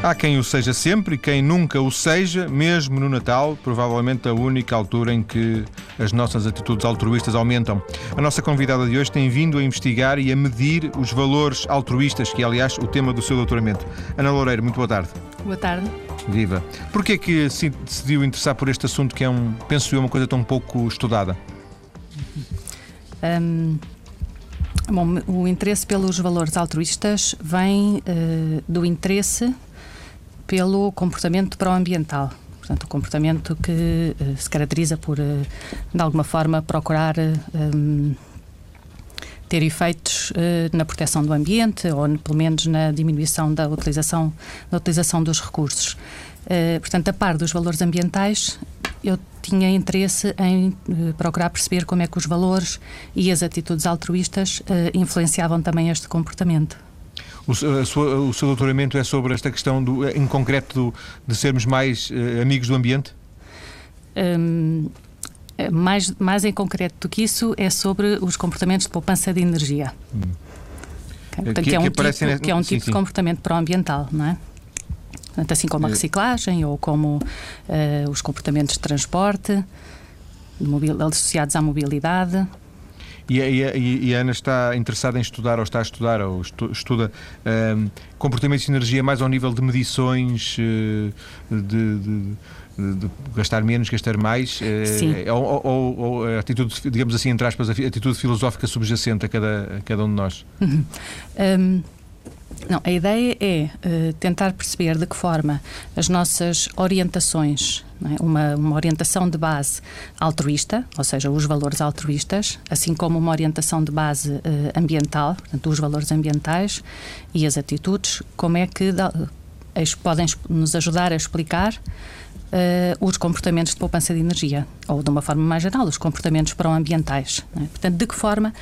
Há quem o seja sempre e quem nunca o seja, mesmo no Natal, provavelmente a única altura em que as nossas atitudes altruístas aumentam. A nossa convidada de hoje tem vindo a investigar e a medir os valores altruístas, que é, aliás, o tema do seu doutoramento. Ana Loureiro, muito boa tarde. Boa tarde. Viva. Porquê é que se decidiu interessar por este assunto que é, um, penso eu, uma coisa tão pouco estudada? Um, bom, o interesse pelos valores altruístas vem uh, do interesse pelo comportamento pró-ambiental. Portanto, o comportamento que uh, se caracteriza por, uh, de alguma forma, procurar um, ter efeitos uh, na proteção do ambiente ou, pelo menos, na diminuição da utilização, da utilização dos recursos. portanto, a par dos valores ambientais, eu tinha interesse em procurar perceber como é que os valores e as atitudes altruístas influenciavam também este comportamento. O, sua, o, seu doutoramento é sobre esta questão, do, em concreto, do, de sermos mais uh, amigos do ambiente? Um, é mais, mais em concreto do que isso, é sobre os comportamentos de poupança de energia. Hum. Portanto, que, que, é um que, tipo, que é um sim, tipo sim. de comportamento pró-ambiental, não é? Portanto, assim como a eh, reciclagem ou como uh, os comportamentos de transporte associados à mobilidade. E, e, e, a Ana está interessada em estudar, ou está a estudar, ou estu, estuda um, comportamentos de energia mais ao nível de medições, uh, de, de de gastar menos, gastar mais, eh, Sim. ou, ou, ou, a atitude, digamos assim, entre aspas, a atitude filosófica subjacente a cada, a cada um de nós? Uhum. Um, não, a ideia é uh, tentar perceber de que forma as nossas orientações, é? uma, uma orientação de base altruísta, ou seja, os valores altruístas, assim como uma orientação de base uh, ambiental, portanto, os valores ambientais e as atitudes, como é que da, podem nos ajudar a explicar Uh, os comportamentos de poupança de energia, ou de uma forma mais geral, os comportamentos pró-ambientais. É? Portanto, de que forma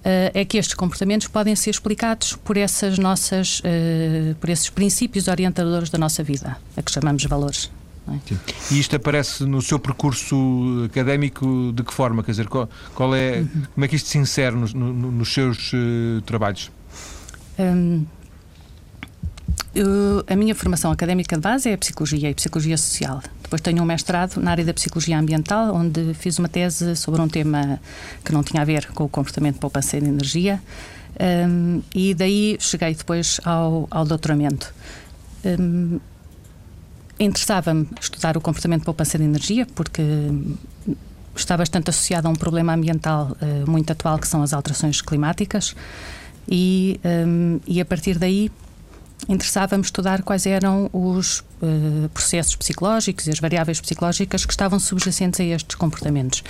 uh, é que estes comportamentos podem ser explicados por essas nossas, uh, por esses princípios orientadores da nossa vida, a que chamamos valores. É? E isto aparece no seu percurso académico de que forma? Quer dizer, qual, qual é, uhum. como é que isto se insere no, no, nos seus uh, trabalhos? Um, eu, a minha formação académica de base é a psicologia e psicologia social. Depois tenho um mestrado na área da psicologia ambiental, onde fiz uma tese sobre um tema que não tinha a ver com o comportamento de poupança de energia. Um, e daí cheguei depois ao, ao doutoramento. Um, Interessava-me estudar o comportamento de poupança de energia, porque está bastante associado a um problema ambiental uh, muito atual, que são as alterações climáticas, e, um, e a partir daí interessava-me estudar quais eram os uh, processos psicológicos e as variáveis psicológicas que estavam subjacentes a estes comportamentos.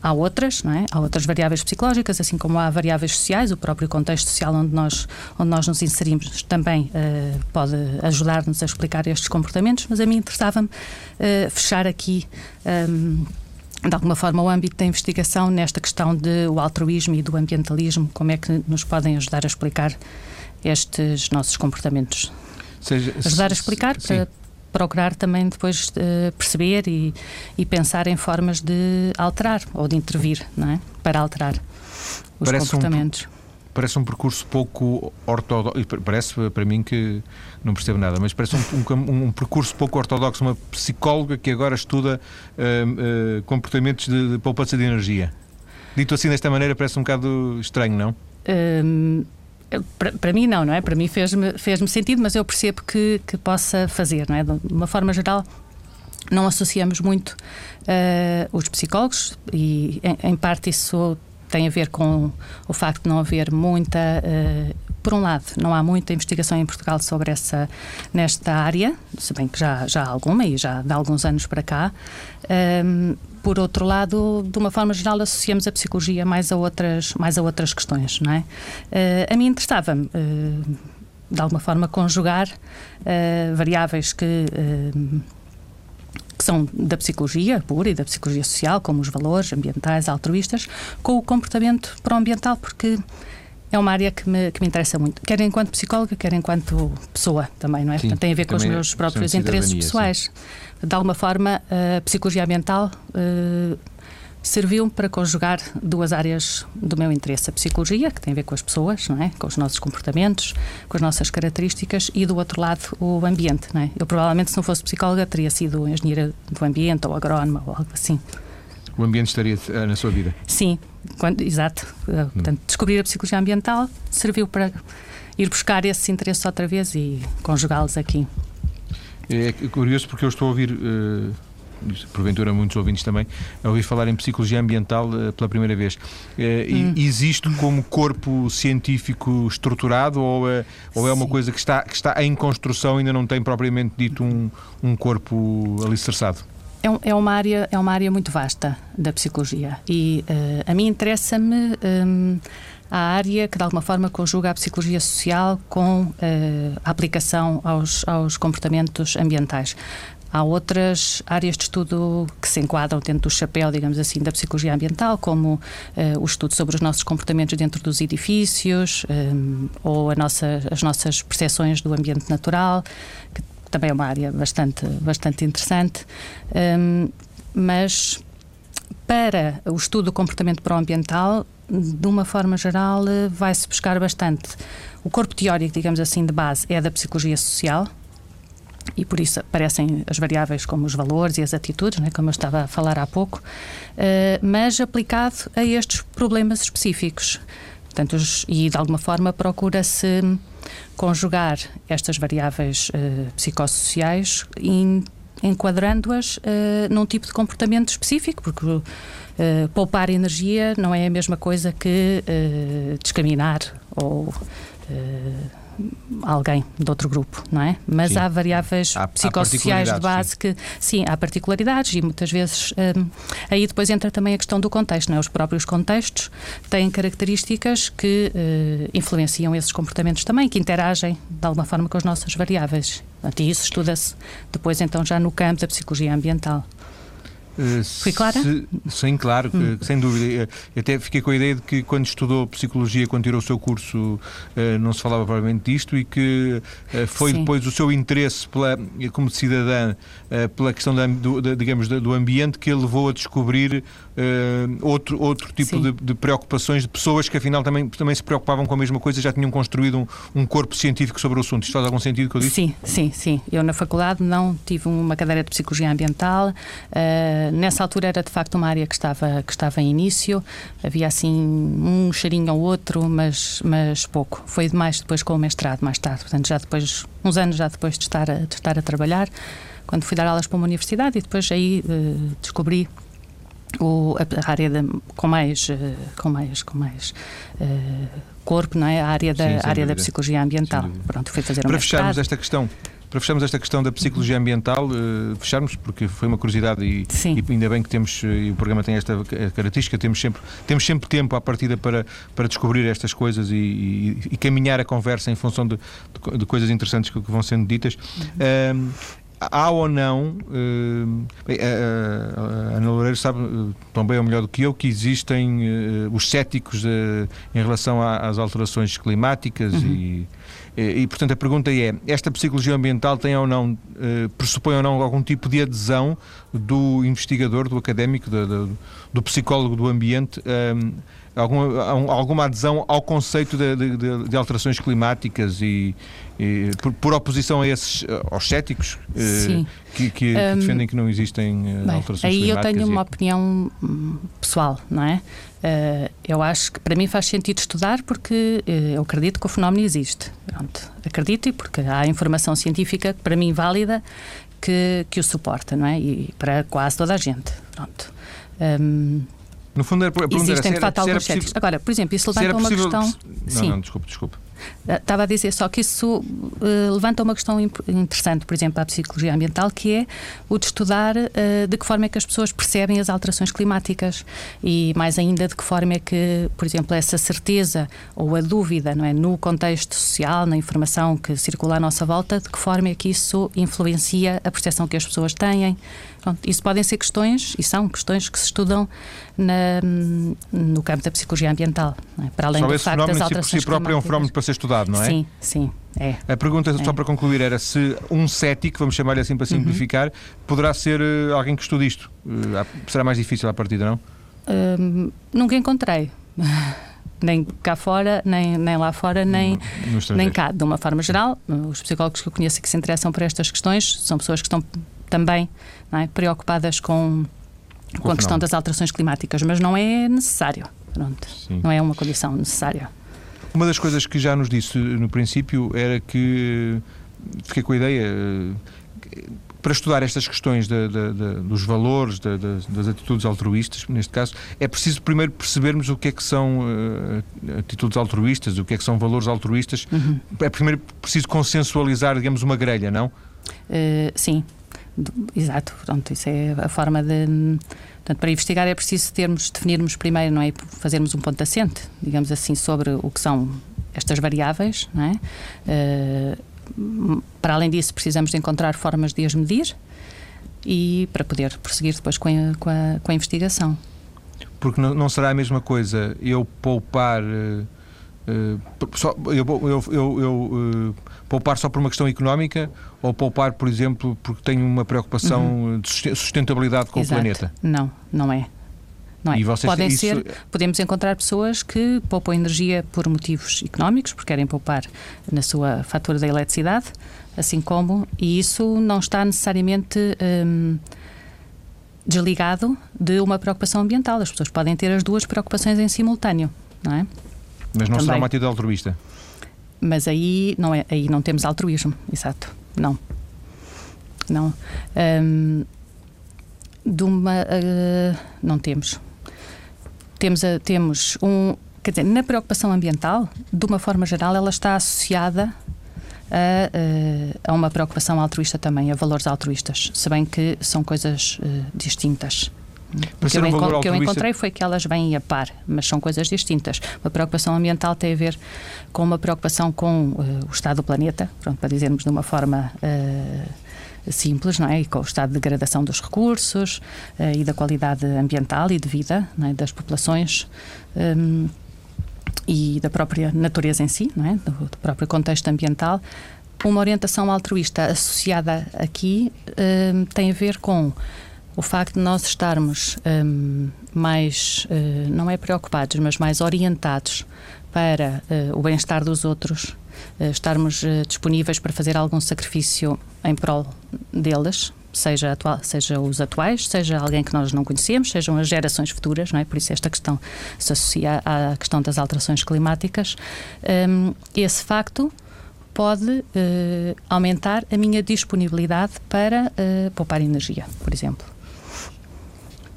Há outras, não é? Há outras variáveis psicológicas, assim como há variáveis sociais, o próprio contexto social onde nós, onde nós nos inserimos também uh, pode ajudar-nos a explicar estes comportamentos, mas a mim interessava-me uh, fechar aqui. Um, de alguma forma, o âmbito da investigação nesta questão do altruísmo e do ambientalismo, como é que nos podem ajudar a explicar estes nossos comportamentos. Seja, Ajudar a explicar sim. para procurar também depois uh, perceber e, e, pensar em formas de alterar ou de intervir, não é? Para alterar os parece comportamentos. Um, parece um percurso pouco ortodoxo. Parece para mim que não percebo nada, mas parece um, um, um percurso pouco ortodoxo. Uma psicóloga que agora estuda uh, uh, comportamentos de, de poupança de energia. Dito assim desta maneira, parece um bocado estranho, não? Um, para, mim não, não é? Para mim fez-me fez sentido, mas eu percebo que, que possa fazer, não é? De uma forma geral, não associamos muito uh, os psicólogos e, em, em, parte, isso tem a ver com o facto de não haver muita. Uh, por um lado, não há muita investigação em Portugal sobre essa nesta área, se bem que já, já há alguma e já de alguns anos para cá. Um, por outro lado, de uma forma geral, associamos a psicologia mais a outras, mais a outras questões, não é? Uh, a mim interessava-me, uh, de alguma forma, conjugar uh, variáveis que que são da psicologia pura e da psicologia social, como os valores ambientais, altruístas, com o comportamento pró-ambiental, porque é uma área que me, que me interessa muito, quer enquanto psicóloga, quer enquanto pessoa também, não é? Sim, Portanto, tem a ver com os meus próprios interesses pessoais. Sim. De alguma forma, a psicologia ambiental uh, serviu para conjugar duas áreas do meu interesse: a psicologia, que tem a ver com as pessoas, não é? com os nossos comportamentos, com as nossas características, e do outro lado, o ambiente. Não é? Eu provavelmente, se não fosse psicóloga, teria sido engenheira do ambiente ou agrónoma ou algo assim. O ambiente estaria eh, na sua vida? Sim, quando, exato. Eh, portanto, descobrir a psicologia ambiental serviu para ir buscar esses interesses outra vez e conjugá-los aqui. É curioso porque eu estou a ouvir. Uh porventura muitos ouvintes também, a ouvir falar em psicologia ambiental uh, pela primeira vez. Uh, hum. Existe como corpo científico estruturado ou, é, ou é uma coisa que está, que está em construção e ainda não tem propriamente dito um, um corpo alicerçado? É, é, uma área, é uma área muito vasta da psicologia e uh, a mim interessa-me um, a área que de alguma forma conjuga a psicologia social com uh, a aplicação aos, aos comportamentos ambientais. Há outras áreas de estudo que se enquadram dentro do chapéu, digamos assim, da psicologia ambiental, como uh, o estudo sobre os nossos comportamentos dentro dos edifícios um, ou nossa, as nossas percepções do ambiente natural, que também é uma área bastante, bastante interessante. Um, mas para o estudo do comportamento pró-ambiental, de uma forma geral, eh, vai-se buscar bastante. O corpo teórico, digamos assim, de base é da psicologia social, e por isso aparecem as variáveis como os valores e as atitudes, né, como eu estava a falar há pouco, uh, mas aplicado a estes problemas específicos. Portanto, os, e de alguma forma procura-se conjugar estas variáveis uh, psicossociais enquadrando-as uh, num tipo de comportamento específico, porque uh, poupar energia não é a mesma coisa que discriminar ou alguém de outro grupo, não é? Mas sim. há variáveis há, psicossociais há de base sim. que, sim, há particularidades e muitas vezes um, aí depois entra também a questão do contexto, não é? Os próprios contextos têm características que uh, influenciam esses comportamentos também, que interagem de alguma forma com as nossas variáveis. E isso estuda-se depois então já no campo da psicologia ambiental. Uh, Fui clara? Se, sim, claro, hum. sem dúvida. Eu eh, até fiquei com a ideia de que quando estudou Psicologia, quando tirou o seu curso, uh, não se falava provavelmente disto e que uh, foi sim. depois o seu interesse pela, como cidadã pela questão, da, do, da, digamos, do ambiente que levou a descobrir outro, outro tipo de, de, preocupações de pessoas que afinal também, também se preocupavam com a mesma coisa já tinham construído um, um corpo científico sobre o assunto. Isto faz algum sentido que eu disse? Sim, sim, sim. Eu na faculdade não tive uma cadeira de Psicologia Ambiental nessa altura era de facto uma área que estava, que estava em início, havia assim um cheirinho ou outro, mas, mas pouco. Foi demais depois com o mestrado, mais tarde, portanto, já depois, uns anos já depois de estar a, de estar a trabalhar, quando fui dar aulas para uma universidade e depois aí uh, descobri o, a, área de, com mais, com mais, com mais uh, corpo, não é? A área da, Sim, área da psicologia ambiental. Pronto, fui fazer Para um fecharmos esta questão, para fecharmos esta questão da psicologia ambiental, uh, fecharmos, porque foi uma curiosidade e, e, ainda bem que temos, eh, e o programa tem esta característica, temos sempre, temos sempre tempo à partida para, para descobrir estas coisas e, e, e caminhar a conversa em função de, de, de coisas interessantes que, que, vão sendo ditas. Uhum. Uh, há ou não, uh, bem, a, a Ana Loureiro sabe uh, tão bem ou melhor do que eu que existem uh, os céticos em relação às alterações climáticas uhum. e e, portanto, a pergunta é: esta psicologia ambiental tem ou não, eh, pressupõe ou não algum tipo de adesão do investigador, do académico, do, do, do psicólogo do ambiente? Um, alguma, alguma adesão ao conceito de, de, de alterações climáticas e, e por, por, oposição a esses aos céticos eh, que, que, que um, defendem que não existem eh, bem, alterações aí climáticas. Aí eu tenho uma opinião hum, pessoal, não é? Uh, eu acho que para mim faz sentido estudar porque uh, eu acredito que o fenómeno existe. Pronto, acredito e porque há informação científica para mim válida que, que o suporta, não é? E para quase toda a gente. Pronto. Um, no fundo, era, a Existem, de facto, alguns céticos. Agora, por exemplo, isso levanta uma questão. Não, Sim. não, desculpe, desculpe. Eh, estava a dizer só que isso uh, levanta uma questão interessante, por exemplo, à psicologia ambiental, que é o de estudar uh, de que forma é que as pessoas percebem as alterações climáticas e, mais ainda, de que forma é que, por exemplo, essa certeza ou a dúvida não é, no contexto social, na informação que circula à nossa volta, de que forma é que isso influencia a percepção que as pessoas têm. Pronto, isso podem ser questões, e são questões que se estudam na, no campo da psicologia ambiental, é? para além Só do facto das alterações si, si próprio é um fenómeno para ser estudado, não é? Sim, sim. É. A pergunta, é. só para concluir, era se um cético, vamos chamar-lhe assim para uhum. simplificar, uhum. poderá ser uh, alguém que estude isto. Uh, será mais difícil à partida, não? Hum, nunca encontrei. nem cá fora, nem, nem lá fora, nem, nem cá. De uma forma geral, os psicólogos que eu conheço que se interessam por estas questões são pessoas que estão também é, preocupadas com, com a questão das alterações climáticas, mas não é necessário. Pronto, não é uma condição necessária. Uma das coisas que já nos disse no princípio era que fiquei com a ideia para estudar estas questões de, de, de, dos valores, das atitudes altruístas, neste caso, é preciso primeiro percebermos o que é que são uh, atitudes altruístas, o que é que são valores altruístas. Uhum. É primeiro preciso consensualizar, digamos, uma grelha, não? Uh, sim, exato. Pronto, isso é a forma de. Portanto, para investigar é preciso termos, definirmos primeiro, não é? Fazermos um ponto assente, digamos assim, sobre o que são estas variáveis, não é? Uh, para além disso, precisamos de encontrar formas de as medir e para poder prosseguir depois com a, com a, com a investigação. Porque não, não, será a mesma coisa eu poupar. Uh, uh, só, eu, eu, eu, eu poupar só por uma questão económica ou poupar, por exemplo, porque tenho uma preocupação uhum. de sustentabilidade com Exato. o planeta? Não, não é. Não é? Vocês, Podem isso... ser, podemos encontrar pessoas que poupam energia por motivos económicos, porque querem poupar na sua fatura da eletricidade, assim como, e isso não está necessariamente hum, desligado de uma preocupação ambiental. As pessoas podem ter as duas preocupações em simultâneo, não é? Mas não Também. será uma atitude altruísta? Mas aí não, é, aí não temos altruísmo, exato. Não. Não. Hum, de uma. Uh, não temos temos, a, temos um. Quer dizer, na preocupação ambiental, de uma forma geral, ela está associada a, a, uma preocupação altruísta também, a valores altruístas, se bem que são coisas uh, distintas. O que, um que eu encontrei foi que elas vêm a par, mas são coisas distintas. Uma preocupação ambiental tem a ver com uma preocupação com uh, o estado do planeta, pronto, para dizermos de uma forma. Uh, simples, não é? E com o estado de degradação dos recursos uh, e da qualidade ambiental e de vida é? das populações. Um, e da própria natureza em si, não é? do, do próprio contexto ambiental, uma orientação altruísta associada aqui um, tem a ver com o facto de nós estarmos um, mais, uh, não é preocupados, mas mais orientados para uh, o bem-estar dos outros eh, estarmos disponíveis para fazer algum sacrifício em prol deles, seja, atual, seja os atuais, seja alguém que nós não conhecemos, sejam as gerações futuras, não é? Por isso esta questão se associa à questão das alterações climáticas. Um, esse facto pode uh, aumentar a minha disponibilidade para uh, poupar energia, por exemplo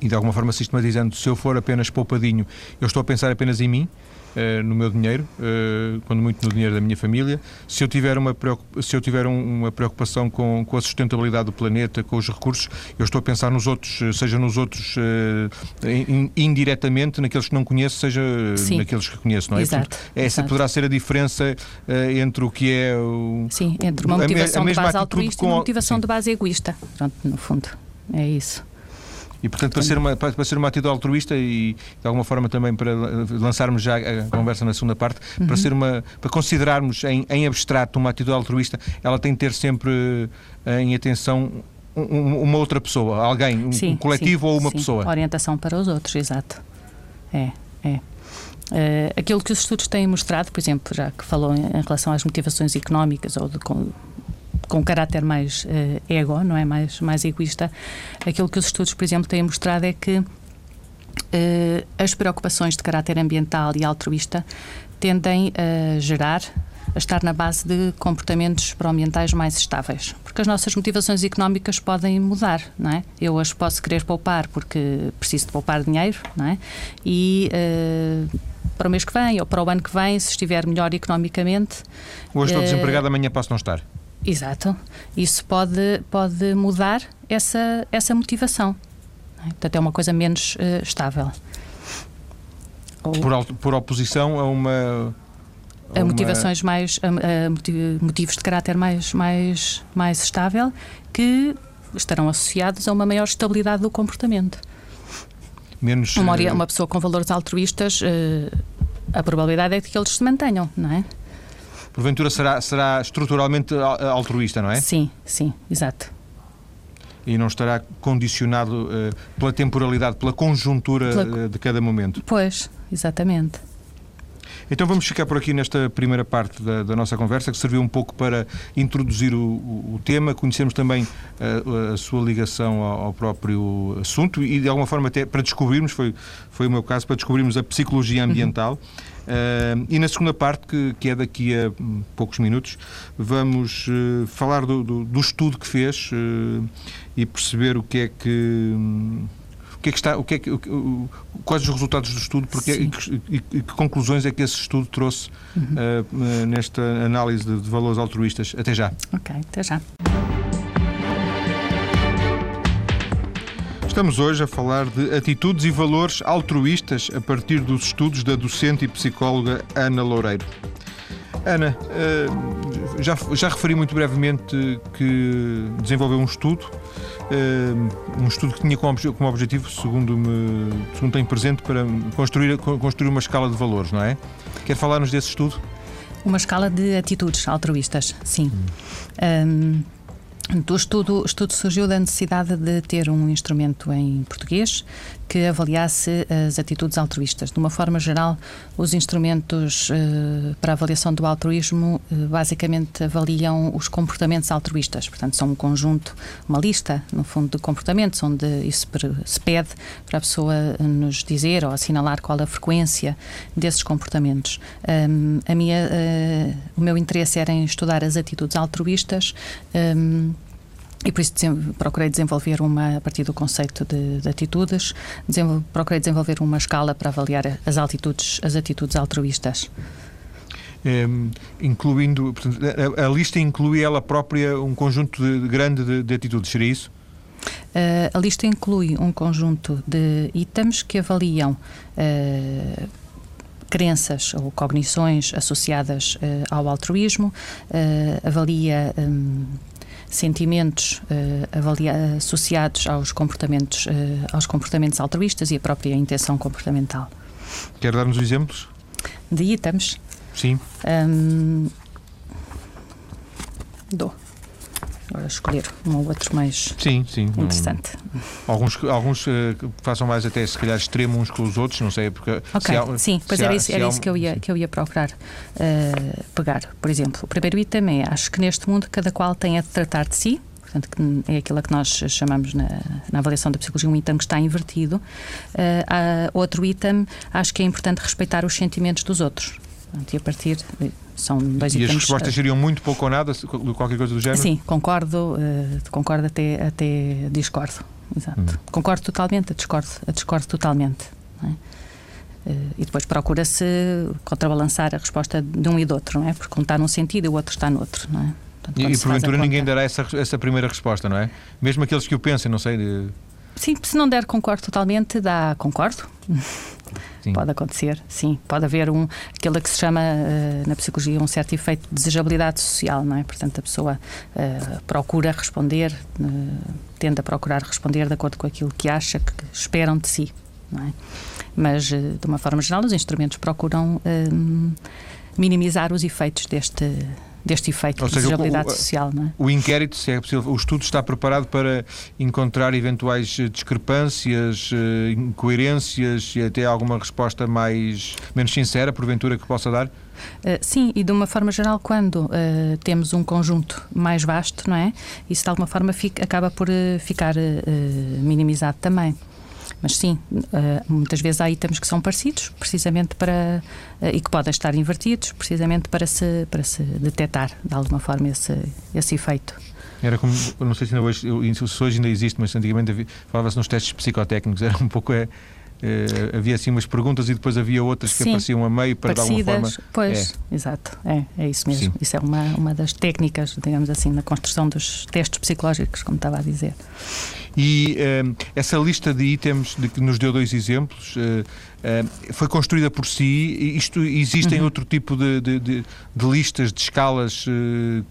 e de alguma forma sistematizando, se eu for apenas poupadinho, eu estou a pensar apenas em mim, uh, no meu dinheiro, uh, quando muito no dinheiro da minha família. Se eu tiver uma, se eu tiver uma preocupação com, com a sustentabilidade do planeta, com os recursos, eu estou a pensar nos outros, eh, seja nos outros uh, in, indiretamente, naqueles que não conheço, seja Sim. naqueles que conheço, não é? Exato, Portanto, essa exato. poderá ser a diferença entre o que é o. Sim, entre uma motivação a, a de base altruísta e uma motivação sim. de base egoísta. Pronto, no fundo, é isso. E, portanto, para ser, uma, para, ser uma atitude altruísta e, de alguma forma, também para lançarmos já a conversa na segunda parte, uhum. para, ser uma, para considerarmos em, em abstrato uma atitude altruísta, ela tem que ter sempre eh, em atenção uma outra pessoa, alguém, um, sim, coletivo sim, ou uma sim. pessoa. Orientação para os outros, exato. É, é. Uh, aquilo que os estudos têm mostrado, por exemplo, já que falou em, em relação às motivações económicas ou de, com, com caráter mais uh, ego, não é? Mais, mais egoísta. Aquilo que os estudos, por exemplo, têm mostrado é que uh, as preocupações de caráter ambiental e altruísta tendem a gerar a estar na base de comportamentos proambientais mais estáveis. Porque as nossas motivações económicas podem mudar, não é? Eu as posso querer poupar porque preciso de poupar dinheiro, não é? E uh, para o mês que vem ou para o ano que vem, se estiver melhor economicamente. Hoje estou desempregado, amanhã posso não estar. Exato. Isso pode, pode mudar essa, essa motivação. É? Portanto, é uma coisa menos uh, estável. Ou... Por, por oposição a uma. A, motivações mais. A, a motivos de caráter mais, mais, mais estável que estarão associados a uma maior estabilidade do comportamento. Menos. Uma, eh, uma pessoa com valores altruístas, uh, a probabilidade é de que eles se mantenham, não é? Porventura será, será estruturalmente altruísta, não é? Sim, sim, exato. e não estará condicionado uh, pela temporalidade, pela conjuntura pela... de cada momento. Pois, exatamente. Então vamos ficar por aqui nesta primeira parte da, da nossa conversa, que serviu um pouco para introduzir o, o, o tema, conhecermos também a, a sua ligação ao, ao, próprio assunto e, de alguma forma, até para descobrirmos, foi, foi o meu caso, para descobrirmos a psicologia ambiental. Uhum. Uh, e na segunda parte, que, que, é daqui a poucos minutos, vamos uh, falar do, do, do, estudo que fez uh, e perceber o que é que. Um, que é que está, o que é que, o, quais os resultados do estudo porque, e que, e, que, conclusões é que esse estudo trouxe uhum. nesta análise de, de valores altruístas? Até já. Ok, até já. Estamos hoje a falar de atitudes e valores altruístas a partir dos estudos da docente e psicóloga Ana Loureiro. Ana, eh, já, já referi muito brevemente que desenvolveu um estudo, um estudo que tinha como, objetivo, segundo, me, segundo tenho presente, para construir, construir uma escala de valores, não é? Quer falar-nos desse estudo? Uma escala de atitudes altruístas, sim. Hum. Um o estudo, estudo surgiu da necessidade de ter um instrumento em português que avaliasse as atitudes altruístas. De uma forma geral, os instrumentos eh, para avaliação do altruísmo eh, basicamente avaliam os comportamentos altruístas. Portanto, são um conjunto, uma lista, no fundo, de comportamentos, onde isso se pede para a pessoa nos dizer ou assinalar qual a frequência desses comportamentos. Um, a minha, uh, o meu interesse era em estudar as atitudes altruístas. Um, e por isso procurei desenvolver uma, a partir do conceito de, de atitudes, desenvol, procurei desenvolver uma escala para avaliar as altitudes, as atitudes altruístas. É, incluindo, portanto, a, a, lista inclui ela própria um conjunto de, grande de, de atitudes, seria isso? Uh, a lista inclui um conjunto de itens que avaliam uh, crenças ou cognições associadas uh, ao altruísmo, avalia um, sentimentos uh, associados aos comportamentos, uh, aos comportamentos altruístas e a própria intenção comportamental. Quer dar-nos exemplos? De itens? Sim. Um, dou escolher um ou outro mais sim, sim, interessante. Um, alguns alguns uh, façam mais até se calhar extremo uns com os outros, não sei, porque há, sim, pois era há, isso, era isso que eu ia, que eu ia procurar uh, pegar. Por exemplo, o primeiro item é acho que neste mundo cada qual tem a tratar de si, portanto, que é aquilo que nós chamamos na, na, avaliação da psicologia um item que está invertido. Uh, outro item, acho que é importante respeitar os sentimentos dos outros. Portanto, e a partir são dois e as respostas seriam muito pouco ou nada, qualquer coisa do género? Sim, concordo, uh, concordo até, até discordo. Exato. Hum. Concordo totalmente, a discordo, discordo totalmente. É? Uh, e depois procura-se contrabalançar a resposta de um e do outro, não é? Porque um está num sentido e o outro está no outro, não é? Portanto, e, porventura ninguém dará essa, essa primeira resposta, não é? Mesmo aqueles que o pensem, não sei. De... Sim, se não der concordo totalmente, dá concordo. Sim. Pode acontecer, sim. Pode haver um, aquilo que se chama uh, na psicologia um certo efeito de desejabilidade social, não é? Portanto, a pessoa uh, procura responder, uh, tende a procurar responder de acordo com aquilo que acha que esperam de si, não é? Mas, de uma forma geral, os instrumentos procuram minimizar os efeitos deste deste efeito Ou de desejabilidade o, social. Não é? O inquérito, se é possível, o estudo está preparado para encontrar eventuais eh, discrepâncias, eh, incoerências e até alguma resposta mais menos sincera, porventura, que possa dar? Uh, sim, e de uma forma geral, quando uh, temos um conjunto mais vasto, não é? Isso de alguma forma fica, acaba por uh, ficar minimizado também. Mas sim, eh, muitas vezes há itens que são parecidos, precisamente para. Eh, e que podem estar invertidos, precisamente para se, para se detectar de alguma forma esse, esse efeito. Era como, não sei se ainda hoje, se hoje ainda existe, mas antigamente falava-se nos testes psicotécnicos, era um pouco. É, Uh, havia assim umas perguntas e depois havia outras que Sim, apareciam a meio para parecidas, dar alguma forma. Pois, é. exato, é, é isso mesmo. Sim. Isso é uma, uma das técnicas, digamos assim, na construção dos testes psicológicos, como estava a dizer. E uh, essa lista de itens de que nos deu dois exemplos uh, foi construída por si. Isto existem uhum. outro tipo de, de, de, de, listas, de escalas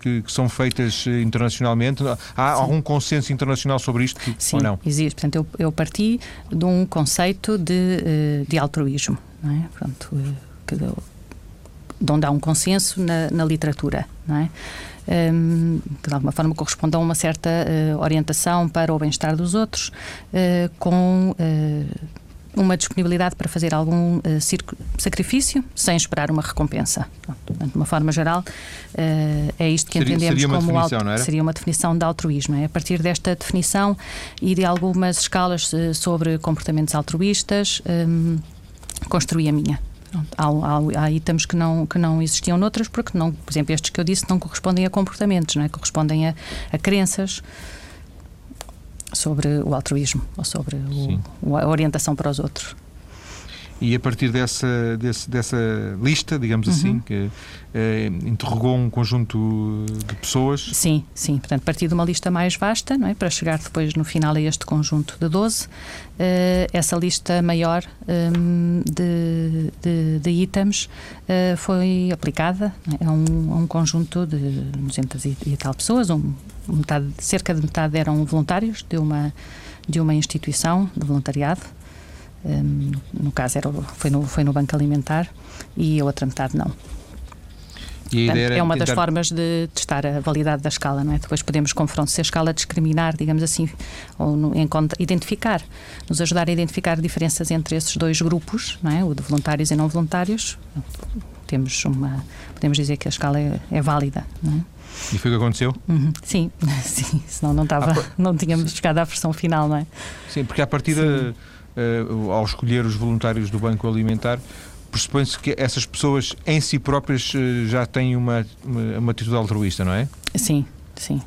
que, que, são feitas internacionalmente? Há Sim. algum consenso internacional sobre isto? Sim, ou não? existe. Portanto, eu, eu parti de um conceito de, de altruísmo. Não é? Pronto, que, de onde há um consenso na, na literatura, não é? Um, que de alguma forma corresponde a uma certa uh, orientação para o bem-estar dos outros, uh, com uh, uma disponibilidade para fazer algum uh, sacrifício sem esperar uma recompensa. de uma forma geral, uh, é isto que seria, entendemos seria como definição, seria uma definição de altruísmo. É? A partir desta definição e de algumas escalas uh, sobre comportamentos altruístas, um, construí a minha. Há, há, há, itens que não, que não existiam noutras, porque, não, por exemplo, estes que eu disse não correspondem a comportamentos, não é? correspondem a, a crenças sobre o altruísmo ou sobre o, a orientação para os outros. E a partir dessa, desse, dessa lista, digamos uhum. assim, que eh, interrogou um conjunto de pessoas? Sim, sim. Portanto, a partir de uma lista mais vasta, não é? para chegar depois no final a este conjunto de 12, eh, essa lista maior um, de, de, de, itens eh, foi aplicada é? a, um, a, um, conjunto de 200 e, e tal pessoas, um, metade, cerca de metade eram voluntários de uma, de uma instituição de voluntariado. Um, no caso era, foi, no, foi no Banco Alimentar e a outra metade não. Portanto, é uma tentar... das formas de testar a validade da escala, não é? Depois podemos confrontar se a escala discriminar, digamos assim, ou no, identificar, nos ajudar a identificar diferenças entre esses dois grupos, não é? O de voluntários e não voluntários. Temos uma, podemos dizer que a escala é, é válida, não é? E foi o que aconteceu? Uhum. Sim, sim, senão não, estava, ah, não tínhamos chegado à versão final, não é? Sim, porque a partida, uh, ao escolher os voluntários do Banco Alimentar, pressupõe-se que essas pessoas em si próprias uh, já têm uma, uma, uma atitude altruísta, não é? Sim, sim.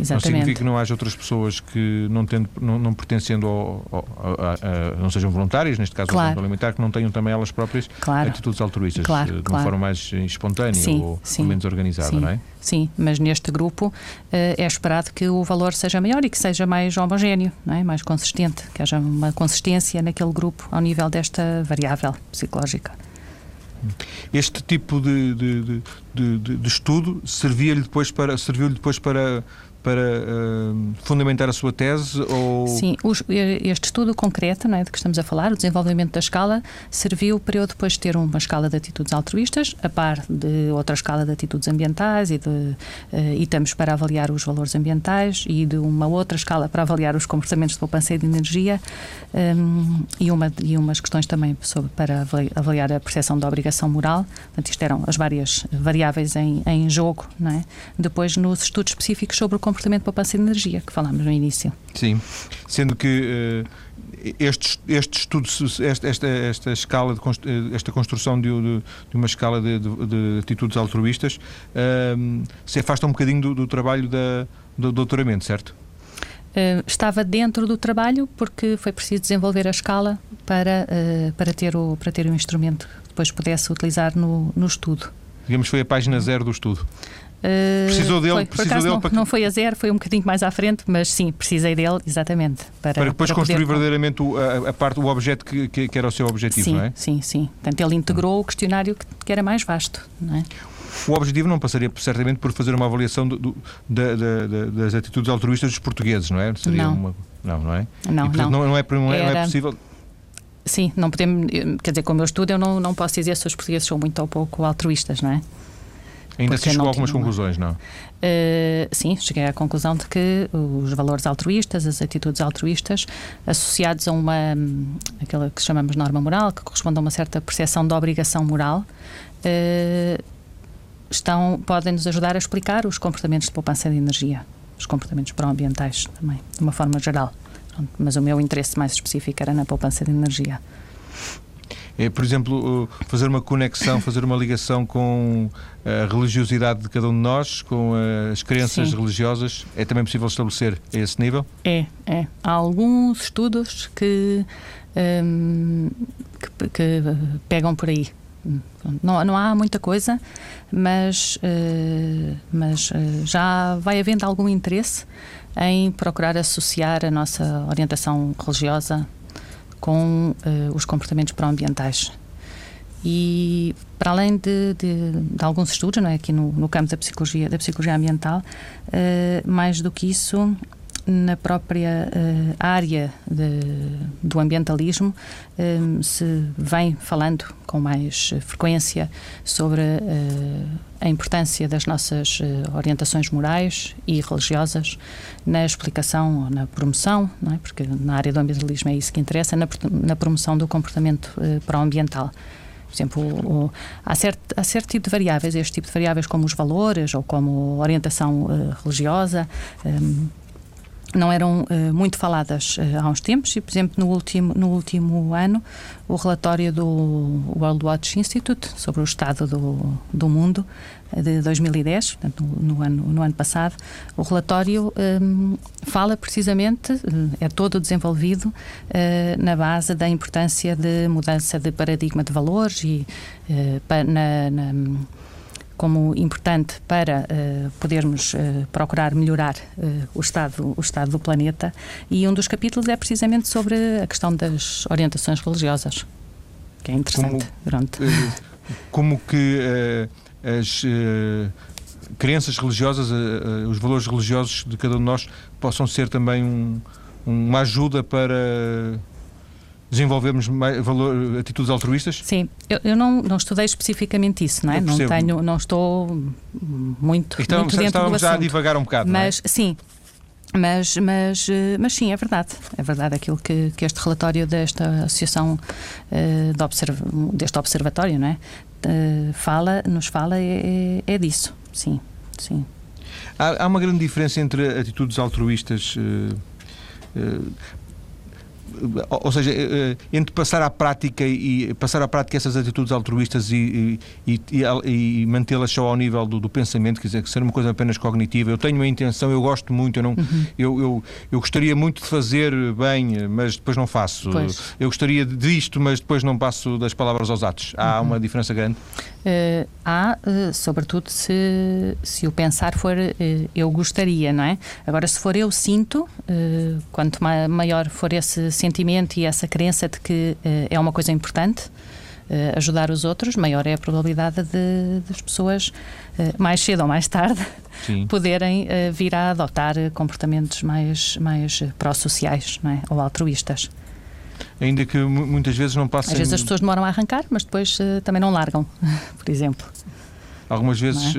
Exatamente. Não significa que não haja outras pessoas que, não, tendo, não, não pertencendo ao, ao, a, a, não sejam voluntárias, neste caso claro. ao alimentar, que não tenham também elas próprias claro. atitudes altruístas, claro, de uma claro. forma mais espontânea sim, ou, sim, menos organizada, sim, não é? Sim, mas neste grupo uh, é esperado que o valor seja maior e que seja mais homogéneo, não é? mais consistente, que haja uma consistência naquele grupo ao nível desta variável psicológica. Este tipo de, de, de, de estudo serviu-lhe depois para serviu depois para para uh, fundamentar a sua tese? Ou... Sim, os, este estudo concreto não é, de que estamos a falar, o desenvolvimento da escala, serviu para eu depois ter uma escala de atitudes altruístas, a par de outra escala de atitudes ambientais e de uh, itens para avaliar os valores ambientais e de uma outra escala para avaliar os comportamentos de poupança de energia um, e, uma, e umas questões também sobre, para avaliar a percepção da obrigação moral. Portanto, isto eram as várias variáveis em, em jogo, não é? Depois, nos estudos específicos sobre o comportamento de poupança de energia, que falámos no início. Sim, sendo que uh, este, este estudo, esta, esta, esta escala, de, eh, esta construção de, de, de uma escala de, de, atitudes altruístas uh, se afasta um bocadinho do, do trabalho da, do doutoramento, certo? Uh, estava dentro do trabalho porque foi preciso desenvolver a escala para, uh, para, ter, o, para ter o instrumento que depois pudesse utilizar no, no estudo. Digamos, foi a página zero do estudo. Uh, precisou dele, foi, precisou dele não, para... não foi a zero, foi um bocadinho mais à frente, mas sim, precisei dele, exatamente. Para, para depois para construir poder... verdadeiramente o, a, a, parte, o objeto que, que, que, era o seu objetivo, sim, não é? Sim, sim. Portanto, ele integrou o questionário que, que era mais vasto, não é? O objetivo não passaria certamente por fazer uma avaliação do, do, da, da, das atitudes altruístas dos portugueses, não é? Seria não. Uma, não, não é? Não, e, portanto, não. Não, é, não, é, Era... é possível. Sim, não podemos, quer dizer, como eu estudo, eu não, não posso dizer se os portugueses são muito ou pouco altruístas, não é? Ainda se chegou a algumas conclusões, não? Uh, sim, cheguei à conclusão de que os valores altruístas, as atitudes altruístas, associados a uma aquela que chamamos norma moral, que corresponde a uma certa percepção de obrigação moral, uh, estão podem nos ajudar a explicar os comportamentos de poupança de energia, os comportamentos pró-ambientais também, de uma forma geral. Mas o meu interesse mais específico era na poupança de energia. É, por exemplo, fazer uma conexão, fazer uma ligação com a religiosidade de cada um de nós, com as crenças Sim. religiosas, é também possível estabelecer a esse nível? É, é. Há alguns estudos que, hum, que, que, pegam por aí. Não, não há muita coisa, mas, uh, mas uh, já vai havendo algum interesse em procurar associar a nossa orientação religiosa com uh, os comportamentos pró-ambientais. E para além de, de, de, alguns estudos, não é, aqui no, no campo da psicologia, da psicologia ambiental, uh, mais do que isso, na própria uh, área de, do ambientalismo um, se vem falando com mais frequência sobre uh, a importância das nossas uh, orientações morais e religiosas na explicação ou na promoção, não é? porque na área do ambientalismo é isso que interessa, na, na promoção do comportamento pró-ambiental. Por exemplo, o, o, há, certo, há certo tipo de variáveis, este tipo de variáveis como os valores ou como orientação uh, religiosa. Um, não eram uh, muito faladas uh, há uns tempos. E, por exemplo, no último, no último ano, o relatório do World Watch Institute sobre o estado do, do mundo de 2010, portanto, no, no, ano, no ano passado, o relatório um, fala precisamente, é todo desenvolvido uh, na base da importância de mudança de paradigma de valores e na, na, como importante para uh, podermos procurar melhorar o, estado, o estado do planeta. E um dos capítulos é precisamente sobre a questão das orientações religiosas, que é interessante. Como, como que as uh, crenças religiosas, uh, uh, os valores religiosos de cada um de nós possam ser também um, uma ajuda para desenvolvermos mais, valor, atitudes altruístas? Sim, eu, eu, não, não estudei especificamente isso, não é? Não tenho, não estou muito, então, muito dentro estávamos do assunto. já a divagar um bocado, mas é? sim. Mas, mas, mas sim, é verdade. É verdade aquilo que, que este relatório desta associação, de observ, deste observatório, não é? uh, fala, nos fala é, é, é, disso, sim, sim. Há, há, uma grande diferença entre atitudes altruístas. Uh, uh, ou seja, eh, eh, entre passar à prática e passar à prática essas atitudes altruístas e, e, e, e mantê-las só ao nível do, do, pensamento, quer dizer, que ser uma coisa apenas cognitiva. Eu tenho uma intenção, eu gosto muito, eu, não, uhum. eu, eu, eu, gostaria muito de fazer bem, mas depois não faço. Pois. Eu gostaria disto, mas depois não passo das palavras aos atos. Há uhum. uma diferença grande? Uh, há, uh, sobretudo se, se o pensar for uh, eu gostaria, não é? Agora, se for eu sinto, quanto maior for esse sentimento e essa crença de que é uma coisa importante, ajudar os outros, maior é a probabilidade de, das pessoas, mais cedo ou mais tarde, Sim. poderem vir a adotar comportamentos mais, mais pró-sociais é? ou altruístas ainda que muitas vezes não passem. Às vezes as pessoas demoram a arrancar, mas depois uh, também não largam, por exemplo. Algumas vezes. É?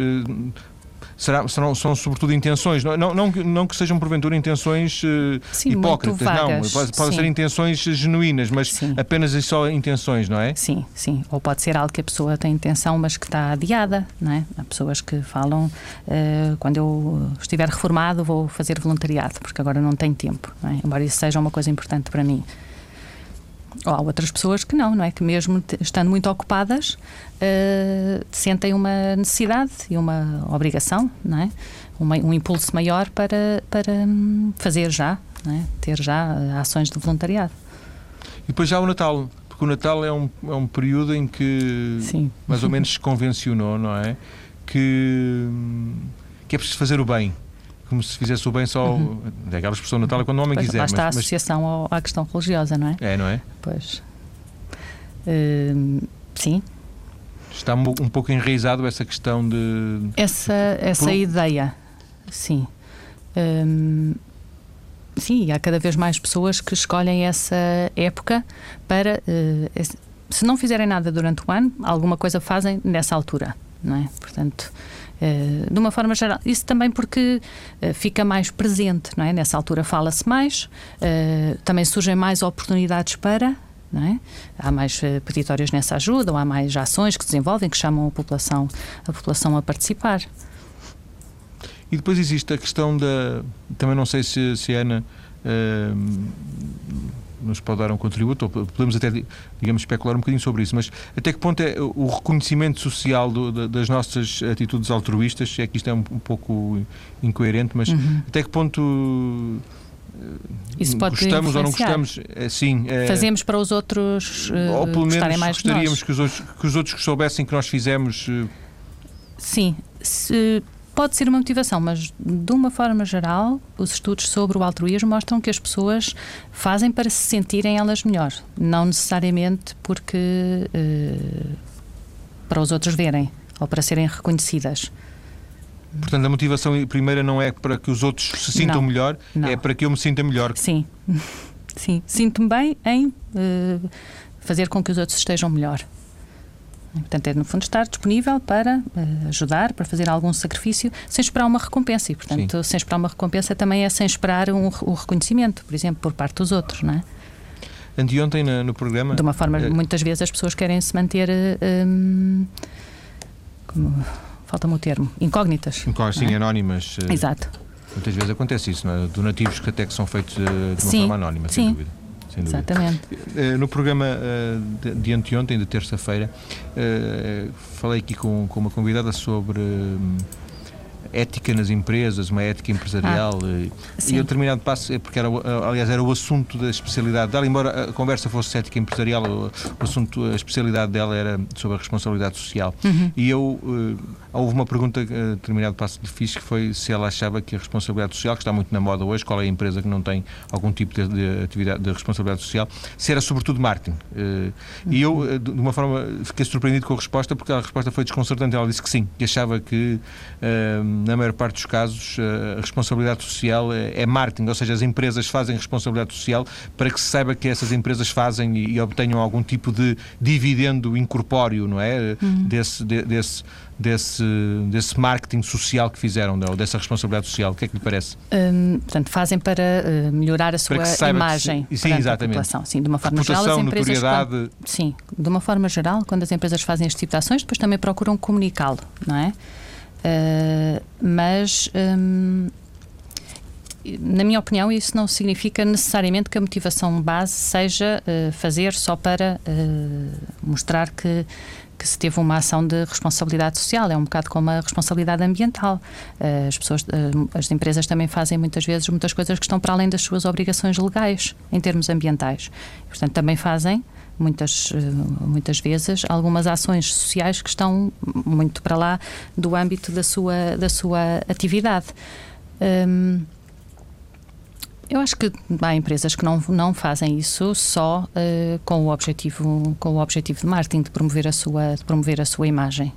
Será, serão, são sobretudo intenções, não, não, não, não que sejam porventura intenções uh, sim, hipócritas, não, podem ser intenções genuínas, mas sim. apenas e só intenções, não é? Sim, sim, ou pode ser algo que a pessoa tem intenção, mas que está adiada, não é? Há pessoas que falam, uh, quando eu estiver reformado vou fazer voluntariado, porque agora não tenho tempo, não é? embora isso seja uma coisa importante para mim. Ou há outras pessoas que não, não é? Que mesmo estando muito ocupadas uh, sentem uma necessidade e uma obrigação, não é? Uma, um impulso maior para, para hum, fazer já, é? ter já uh, ações de voluntariado. E depois já o Natal, porque o Natal é um, é um período em que Sim. mais ou menos se convencionou, não é? Que, hum, que é preciso fazer o bem como se fizesse o bem só. Uhum. Aquela expressão natal é quando o homem pois, quiser. Lá está mas, a associação mas... à questão religiosa, não é? É, não é? Pois. Uh, sim. Está um, um pouco enraizado essa questão de. Essa, essa Por... ideia, sim. Um, sim, há cada vez mais pessoas que escolhem essa época para. Uh, se não fizerem nada durante o ano, alguma coisa fazem nessa altura, não é? Portanto eh, de uma forma geral. Isso também porque uh, fica mais presente, não é? Nessa altura fala-se mais, uh, também surgem mais oportunidades para. É? Há mais peditórios nessa ajuda, ou há mais ações que se desenvolvem que chamam a população, a população a participar. E depois existe a questão da. Também não sei se, se a Ana nos pode dar um contributo, ou podemos até, digamos, especular um bocadinho sobre isso, mas até que ponto é o reconhecimento social do, das nossas atitudes altruístas, é que isto é um, um pouco incoerente, mas uhum. até que ponto isso pode gostamos ou não gostamos, é, sim. É, Fazemos para os outros uh, ou pelo menos mais gostaríamos que os, outros, que os outros soubessem que nós fizemos. Uh... Sim, se, pode ser uma motivação, mas de uma forma geral, os estudos sobre o altruísmo mostram que as pessoas fazem para se sentirem elas melhor, não necessariamente porque uh, para os outros verem ou para serem reconhecidas. Portanto, a motivação primeira não é para que os outros se sintam não, melhor, não. é para que eu me sinta melhor. Sim, sim. Sinto-me bem em uh, fazer com que os outros estejam melhor. Portanto, é no fundo estar disponível para uh, ajudar, para fazer algum sacrifício, sem esperar uma recompensa. E, portanto, Sim. sem esperar uma recompensa também é sem esperar um, o reconhecimento, por exemplo, por parte dos outros, não é? Anteontem no, no programa. De uma forma, uh, muitas vezes as pessoas querem se manter. Um, como, falta-me o termo, incógnitas. Incógnitas, sim, é? anónimas. Exato. Muitas vezes acontece isso, não é? Donativos que até que são feitos de uma sim, forma anónima, sim. sem dúvida. Exatamente. Eh, no programa eh, de anteontem, de terça-feira, eh, falei aqui com, com uma convidada sobre hum, ética nas empresas, uma ética empresarial. Ah, e eu determinado passo, é porque era, aliás, era o assunto da especialidade dela, embora a conversa fosse ética empresarial, o, o assunto, a especialidade dela era sobre a responsabilidade social. Uhum. E eu, houve uma pergunta, a determinado passo lhe fiz, que foi se ela achava que a responsabilidade social, que está muito na moda hoje, qual é a empresa que não tem algum tipo de, de atividade de responsabilidade social, se era sobretudo marketing. E eu, de uma forma, fiquei surpreendido com a resposta, porque a resposta foi desconcertante. Ela disse que sim, que achava que na maior parte dos casos, eh, a responsabilidade social é, é marketing, ou seja, as empresas fazem responsabilidade social para que se saiba que essas empresas fazem e, e obtenham algum tipo de dividendo incorpóreo, não é? Uhum. Desse, de, desse, desse, desse marketing social que fizeram, ou dessa responsabilidade social. O que é que lhe parece? Hum, portanto, fazem para uh, melhorar a sua imagem se, sim, exatamente. a população. Sim, de uma forma Reputação, geral, as empresas. Quando, sim, de uma forma geral, quando as empresas fazem este tipo de ações, depois também procuram comunicá-lo, não é? Uh, mas, um, na minha opinião, isso não significa necessariamente que a motivação base seja uh, fazer só para uh, mostrar que, que se teve uma ação de responsabilidade social. É um bocado como a responsabilidade ambiental. as pessoas, as empresas também fazem muitas vezes muitas coisas que estão para além das suas obrigações legais em termos ambientais. Portanto, também fazem muitas, eh, muitas vezes algumas ações sociais que estão muito para lá do âmbito da sua, da sua atividade. Hum, eu acho que há empresas que não, não fazem isso só uh, com, o objetivo, com o objetivo de marketing, de promover a sua, de promover a sua imagem.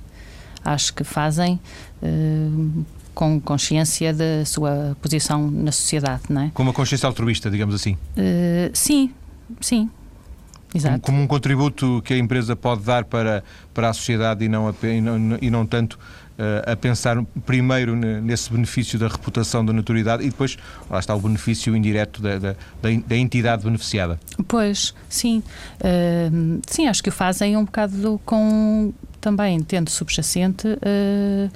Acho que fazem uh, com consciência da sua posição na sociedade, não é? Com uma consciência altruísta, digamos assim. Uh, sim, sim. Exato. Como, um contributo que a empresa pode dar para, para a sociedade e não, e não, e não tanto uh, a pensar primeiro nesse benefício da reputação, da notoriedade e depois lá está o benefício indireto da, da, da entidade beneficiada. Pois, sim. Uh, sim, acho que o fazem um bocado com também tendo subjacente. Uh,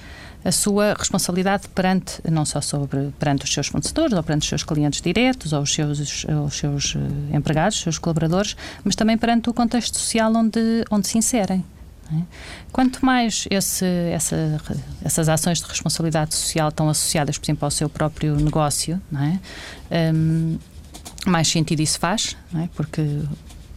a sua responsabilidade perante, não só sobre, perante os seus fornecedores ou perante os seus clientes diretos ou os seus, os seus eh, empregados, os seus colaboradores, mas também perante o contexto social onde, onde se inserem. É? Quanto mais esse, essa, essas ações de responsabilidade social estão associadas, por exemplo, ao seu próprio negócio, é? um, mais sentido isso faz, é? porque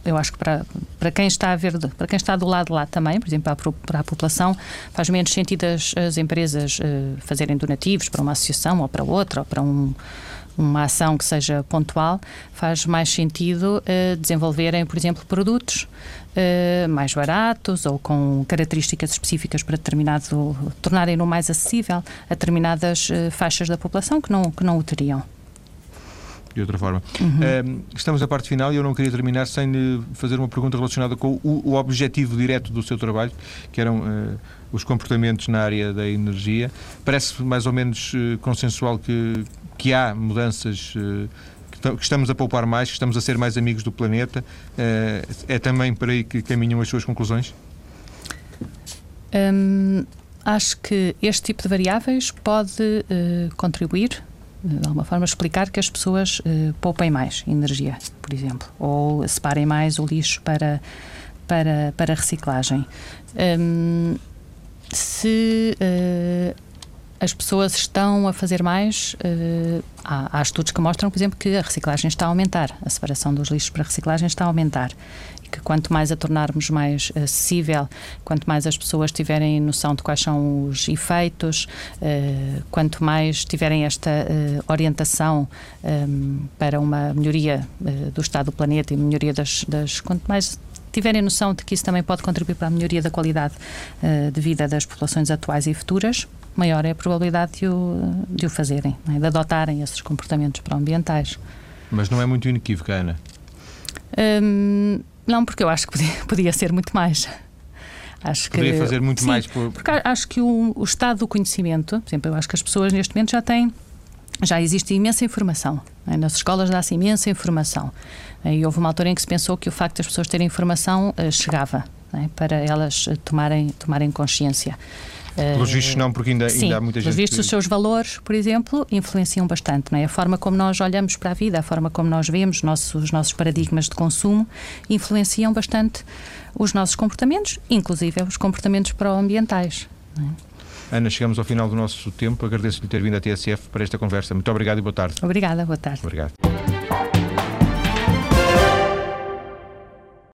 eu acho que para, para quem está a ver, para quem está do lado lá também, por exemplo, para a, para a população, faz menos sentido as, as empresas uh, fazerem donativos para uma associação ou para outra, ou para um, uma ação que seja pontual, faz mais sentido uh, desenvolverem, por exemplo, produtos uh, mais baratos ou com características específicas para determinado, tornarem-no mais acessível a determinadas faixas da população que não, que não o teriam de outra forma. Uhum. estamos na parte final e eu não queria terminar sem lhe fazer uma pergunta relacionada com o, o objetivo direto do seu trabalho, que eram uh, os comportamentos na área da energia. Parece mais ou menos uh, consensual que, que há mudanças. Uh, que estamos a poupar mais, que estamos a ser mais amigos do planeta. é também por aí que caminham as suas conclusões? Hum, acho que este tipo de variáveis pode contribuir de alguma forma, explicar que as pessoas uh, poupem mais energia, por exemplo, ou separem mais o lixo para, para, para reciclagem. Um, se uh, as pessoas estão a fazer mais, uh, há, há, estudos que mostram, por exemplo, que a reciclagem está a aumentar, a separação dos lixos para reciclagem está a aumentar que quanto mais a tornarmos mais acessível, quanto mais as pessoas tiverem noção de quais são os efeitos, uh, quanto mais tiverem esta uh, orientação um, ehm, para uma melhoria uh, do estado do planeta e melhoria das, das quanto mais tiverem noção de que isso também pode contribuir para a melhoria da qualidade de vida das populações atuais e futuras, maior é a probabilidade de o, de o fazerem, é? de adotarem esses comportamentos pró-ambientais. Mas não é muito inequívoca, Ana? Hum, não, porque eu acho que podia, podia ser muito mais. Acho Poderia que, fazer muito sim, mais por... Porque acho que o, o, estado do conhecimento, por exemplo, eu acho que as pessoas neste momento já têm, já existe imensa informação. Né? Nas escolas dá-se imensa informação. E houve uma altura em que se pensou que o facto das pessoas terem informação uh, chegava né? para elas uh, tomarem, tomarem consciência. Pelos vistos não, porque ainda, Sim, ainda há muita gente... pelos vistos os seus valores, por exemplo, influenciam bastante. Não é? A forma como nós olhamos para a vida, a forma como nós vemos nossos, os nossos paradigmas de consumo, influenciam bastante os nossos comportamentos, inclusive os comportamentos pró-ambientais. É? Ana, chegamos ao final do nosso tempo. Agradeço-lhe ter vindo à TSF para esta conversa. Muito obrigado e boa tarde. Obrigada, boa tarde. Obrigado.